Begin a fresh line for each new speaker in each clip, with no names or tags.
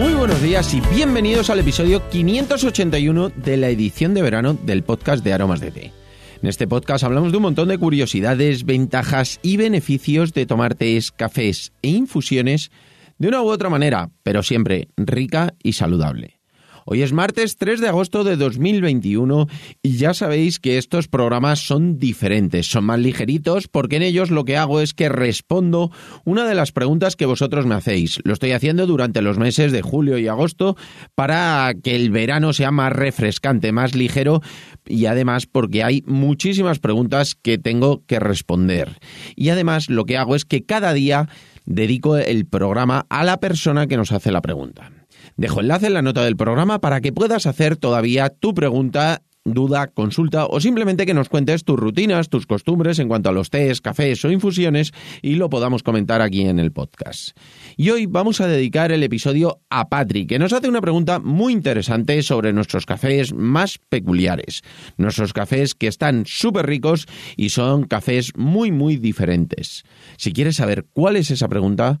Muy buenos días y bienvenidos al episodio 581 de la edición de verano del podcast de Aromas de Té. En este podcast hablamos de un montón de curiosidades, ventajas y beneficios de tomar tés, cafés e infusiones de una u otra manera, pero siempre rica y saludable. Hoy es martes 3 de agosto de 2021 y ya sabéis que estos programas son diferentes, son más ligeritos porque en ellos lo que hago es que respondo una de las preguntas que vosotros me hacéis. Lo estoy haciendo durante los meses de julio y agosto para que el verano sea más refrescante, más ligero y además porque hay muchísimas preguntas que tengo que responder. Y además lo que hago es que cada día dedico el programa a la persona que nos hace la pregunta. Dejo enlace en la nota del programa para que puedas hacer todavía tu pregunta duda, consulta o simplemente que nos cuentes tus rutinas, tus costumbres en cuanto a los tés, cafés o infusiones y lo podamos comentar aquí en el podcast. Y hoy vamos a dedicar el episodio a Patrick, que nos hace una pregunta muy interesante sobre nuestros cafés más peculiares. Nuestros cafés que están súper ricos y son cafés muy muy diferentes. Si quieres saber cuál es esa pregunta,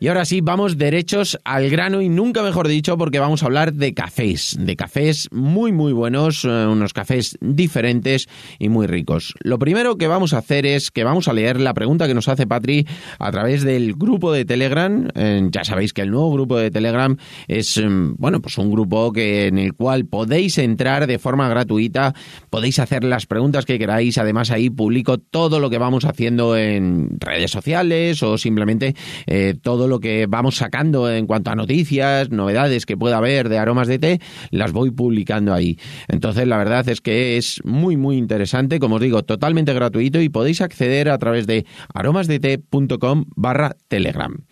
Y ahora sí, vamos derechos al grano y nunca mejor dicho porque vamos a hablar de cafés, de cafés muy muy buenos, eh, unos cafés diferentes y muy ricos. Lo primero que vamos a hacer es que vamos a leer la pregunta que nos hace Patri a través del grupo de Telegram. Eh, ya sabéis que el nuevo grupo de Telegram es, mm, bueno, pues un grupo que, en el cual podéis entrar de forma gratuita, podéis hacer las preguntas que queráis, además ahí publico todo lo que vamos haciendo en redes sociales o simplemente eh, todo lo que vamos sacando en cuanto a noticias, novedades que pueda haber de aromas de té, las voy publicando ahí. Entonces, la verdad es que es muy, muy interesante, como os digo, totalmente gratuito y podéis acceder a través de aromasdete.com barra telegram.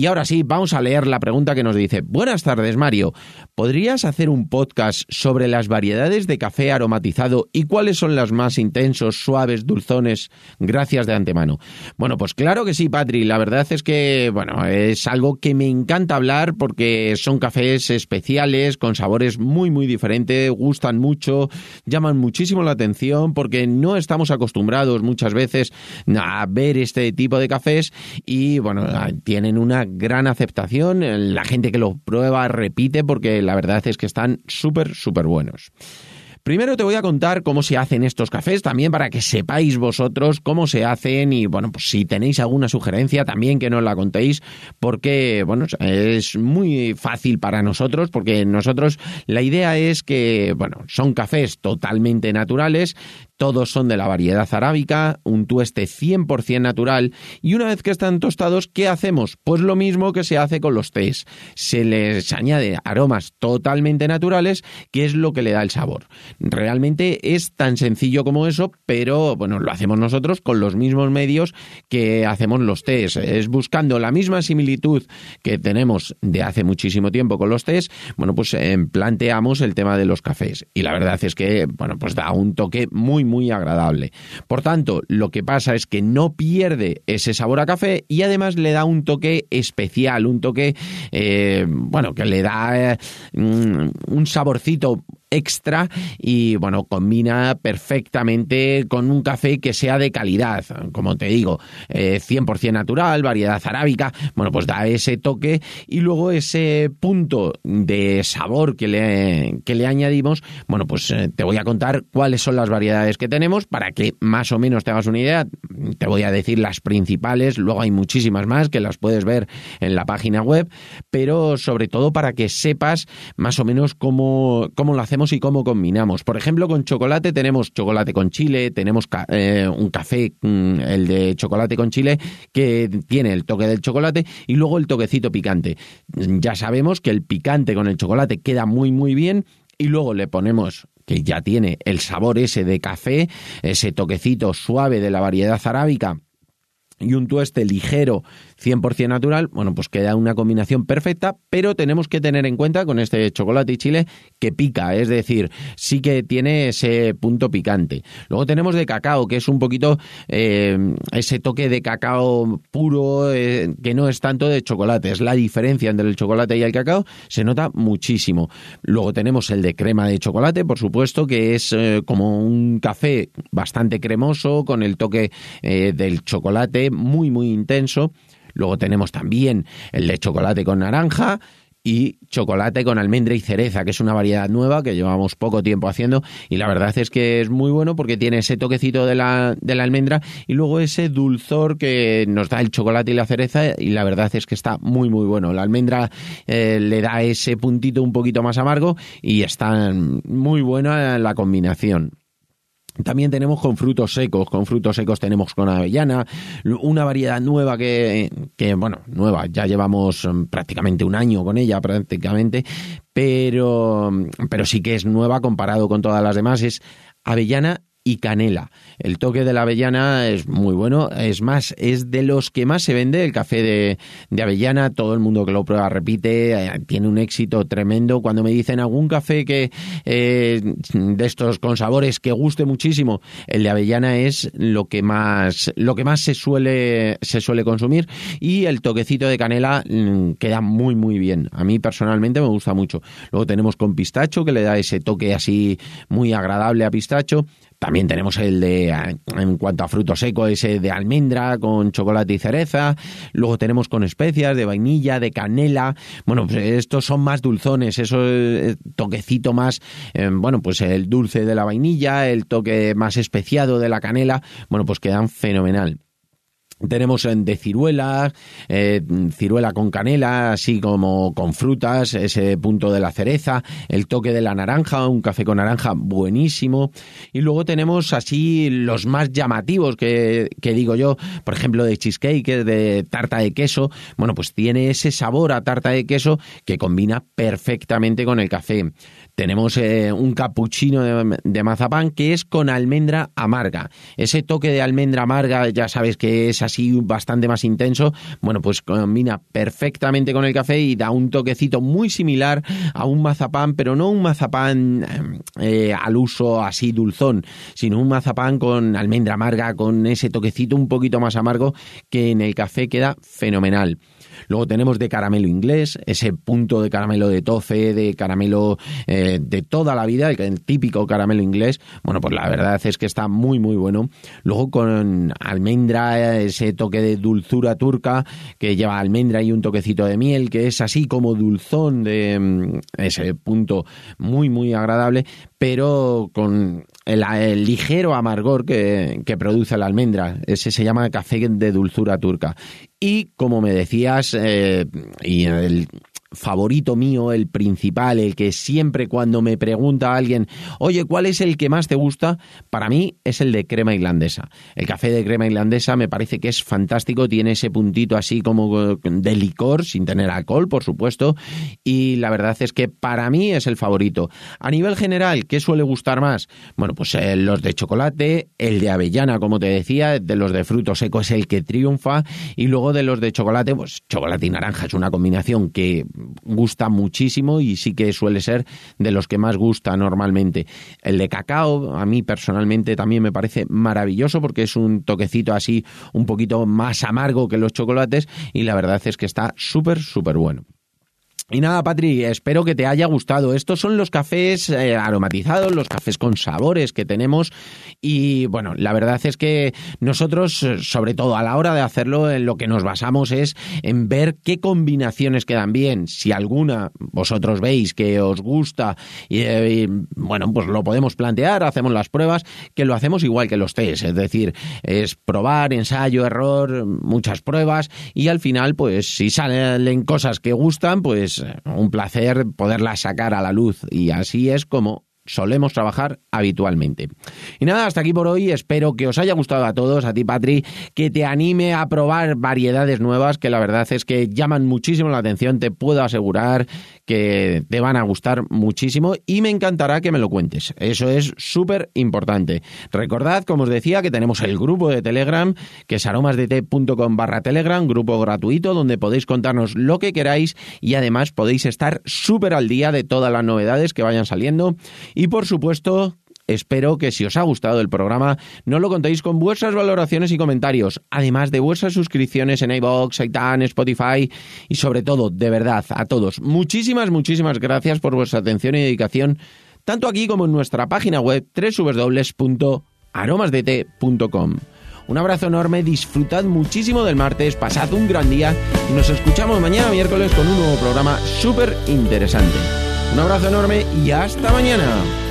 Y ahora sí, vamos a leer la pregunta que nos dice, buenas tardes Mario, ¿podrías hacer un podcast sobre las variedades de café aromatizado y cuáles son las más intensos, suaves, dulzones? Gracias de antemano. Bueno, pues claro que sí, Patri, la verdad es que, bueno, es algo que me encanta hablar porque son cafés especiales, con sabores muy, muy diferentes, gustan mucho, llaman muchísimo la atención porque no estamos acostumbrados muchas veces a ver este tipo de cafés y, bueno, tienen una gran aceptación. La gente que lo prueba repite porque la verdad es que están súper, súper buenos. Primero te voy a contar cómo se hacen estos cafés, también para que sepáis vosotros cómo se hacen y bueno, pues si tenéis alguna sugerencia también que nos la contéis, porque bueno, es muy fácil para nosotros, porque nosotros la idea es que, bueno, son cafés totalmente naturales, todos son de la variedad arábica, un tueste 100% natural y una vez que están tostados, ¿qué hacemos? Pues lo mismo que se hace con los tés. Se les añade aromas totalmente naturales, que es lo que le da el sabor. Realmente es tan sencillo como eso, pero bueno, lo hacemos nosotros con los mismos medios que hacemos los tés. Es buscando la misma similitud que tenemos de hace muchísimo tiempo con los tés, bueno, pues eh, planteamos el tema de los cafés. Y la verdad es que, bueno, pues da un toque muy muy agradable. Por tanto, lo que pasa es que no pierde ese sabor a café y además le da un toque especial, un toque, eh, bueno, que le da eh, un saborcito extra y bueno, combina perfectamente con un café que sea de calidad, como te digo, 100% eh, natural, variedad arábica, bueno, pues da ese toque y luego ese punto de sabor que le, que le añadimos, bueno, pues eh, te voy a contar cuáles son las variedades que tenemos para que más o menos te hagas una idea, te voy a decir las principales, luego hay muchísimas más que las puedes ver en la página web, pero sobre todo para que sepas más o menos cómo, cómo lo hacemos y cómo combinamos. Por ejemplo, con chocolate tenemos chocolate con chile, tenemos eh, un café, mm, el de chocolate con chile, que tiene el toque del chocolate y luego el toquecito picante. Ya sabemos que el picante con el chocolate queda muy muy bien y luego le ponemos que ya tiene el sabor ese de café, ese toquecito suave de la variedad arábica y un tueste ligero 100% natural, bueno, pues queda una combinación perfecta, pero tenemos que tener en cuenta con este chocolate y chile que pica, es decir, sí que tiene ese punto picante. Luego tenemos de cacao, que es un poquito eh, ese toque de cacao puro, eh, que no es tanto de chocolate, es la diferencia entre el chocolate y el cacao, se nota muchísimo. Luego tenemos el de crema de chocolate, por supuesto, que es eh, como un café bastante cremoso, con el toque del chocolate muy, muy intenso. Luego tenemos también el de chocolate con naranja y chocolate con almendra y cereza, que es una variedad nueva que llevamos poco tiempo haciendo y la verdad es que es muy bueno porque tiene ese toquecito de la, de la almendra y luego ese dulzor que nos da el chocolate y la cereza y la verdad es que está muy muy bueno. La almendra eh, le da ese puntito un poquito más amargo y está muy buena la combinación. También tenemos con frutos secos, con frutos secos tenemos con avellana, una variedad nueva que, que, bueno, nueva, ya llevamos mm, prácticamente un año con ella, prácticamente, pero, pero sí que es nueva comparado con todas las demás, es avellana y canela. El toque de la avellana es muy bueno, es más, es de los que más se vende el café de, avellana, todo el mundo que lo prueba repite, eh, tiene un éxito tremendo. Cuando me dicen algún café que eh, de estos con sabores que guste muchísimo, el de avellana es lo que más, lo que más se suele, se suele consumir y el toquecito de canela mm, queda muy muy bien. A mí personalmente me gusta mucho. Luego tenemos con pistacho que le da ese toque así muy agradable a pistacho. También tenemos el de, en cuanto a fruto seco, ese de almendra con chocolate y cereza. Luego tenemos con especias de vainilla, de canela. Bueno, pues estos son más dulzones, eso toquecito más, eh, bueno, pues el dulce de la vainilla, el toque más especiado de la canela. Bueno, pues quedan fenomenal. Tenemos de ciruela, eh, ciruela con canela, así como con frutas, ese punto de la cereza, el toque de la naranja, un café con naranja buenísimo. Y luego tenemos así los más llamativos que, que digo yo, por ejemplo de cheesecake, de tarta de queso. Bueno, pues tiene ese sabor a tarta de queso que combina perfectamente con el café. Tenemos eh, un cappuccino de, mazapán que es con almendra amarga. Ese toque de almendra amarga, ya sabes que es así bastante más intenso. Bueno, pues combina perfectamente con el café y da un toquecito muy similar a un mazapán, pero no un mazapán eh, al uso así dulzón, sino un mazapán con almendra amarga, con ese toquecito un poquito más amargo que en el café queda fenomenal. Luego tenemos de caramelo inglés, ese punto de caramelo de tofe, de caramelo eh, de toda la vida, el, típico caramelo inglés. Bueno, pues la verdad es que está muy, muy bueno. Luego con almendra, ese toque de dulzura turca que lleva almendra y un toquecito de miel, que es así como dulzón de mm, ese punto muy, muy agradable, pero con el, ligero amargor que, que, produce la almendra. Ese se llama café de dulzura turca. Y como me decías, eh, y el, favorito mío, el principal, el que siempre cuando me pregunta a alguien, oye, ¿cuál es el que más te gusta? Para mí es el de crema irlandesa. El café de crema irlandesa me parece que es fantástico, tiene ese puntito así como de licor, sin tener alcohol, por supuesto, y la verdad es que para mí es el favorito. A nivel general, ¿qué suele gustar más? Bueno, pues eh, los de chocolate, el de avellana, como te decía, de los de fruto seco es el que triunfa, y luego de los de chocolate, pues chocolate y naranja es una combinación que gusta muchísimo y sí que suele ser de los que más gusta normalmente. El de cacao, a mí personalmente también me parece maravilloso porque es un toquecito así un poquito más amargo que los chocolates y la verdad es que está súper, súper bueno. Y nada, Patri, espero que te haya gustado. Estos son los cafés eh, aromatizados, los cafés con sabores que tenemos. Y bueno, la verdad es que nosotros, sobre todo a la hora de hacerlo, en lo que nos basamos es en ver qué combinaciones quedan bien. Si alguna vosotros veis que os gusta, y, eh, bueno, pues lo podemos plantear, hacemos las pruebas, que lo hacemos igual que los test. Es decir, es probar, ensayo, error, muchas pruebas. Y al final, pues si salen cosas que gustan, pues un placer poderla sacar a la luz y así es como solemos trabajar habitualmente. Y nada, hasta aquí por hoy. Espero que os haya gustado a todos, a ti, Patri, que te anime a probar variedades nuevas que la verdad es que llaman muchísimo la atención. Te puedo asegurar que te van a gustar muchísimo y me encantará que me lo cuentes. Eso es súper importante. Recordad, como os decía, que tenemos el grupo de Telegram, que es aromasdete.com barra Telegram, grupo gratuito donde podéis contarnos lo que queráis y además podéis estar súper al día de todas las novedades que vayan saliendo. Y por supuesto, Espero que si os ha gustado el programa, no lo contéis con vuestras valoraciones y comentarios, además de vuestras suscripciones en iVoox, iTunes, Spotify y sobre todo, de verdad, a todos, muchísimas, muchísimas gracias por vuestra atención y dedicación, tanto aquí como en nuestra página web www.aromasdt.com. Un abrazo enorme, disfrutad muchísimo del martes, pasad un gran día y nos escuchamos mañana miércoles con un nuevo programa súper interesante. Un abrazo enorme y hasta mañana.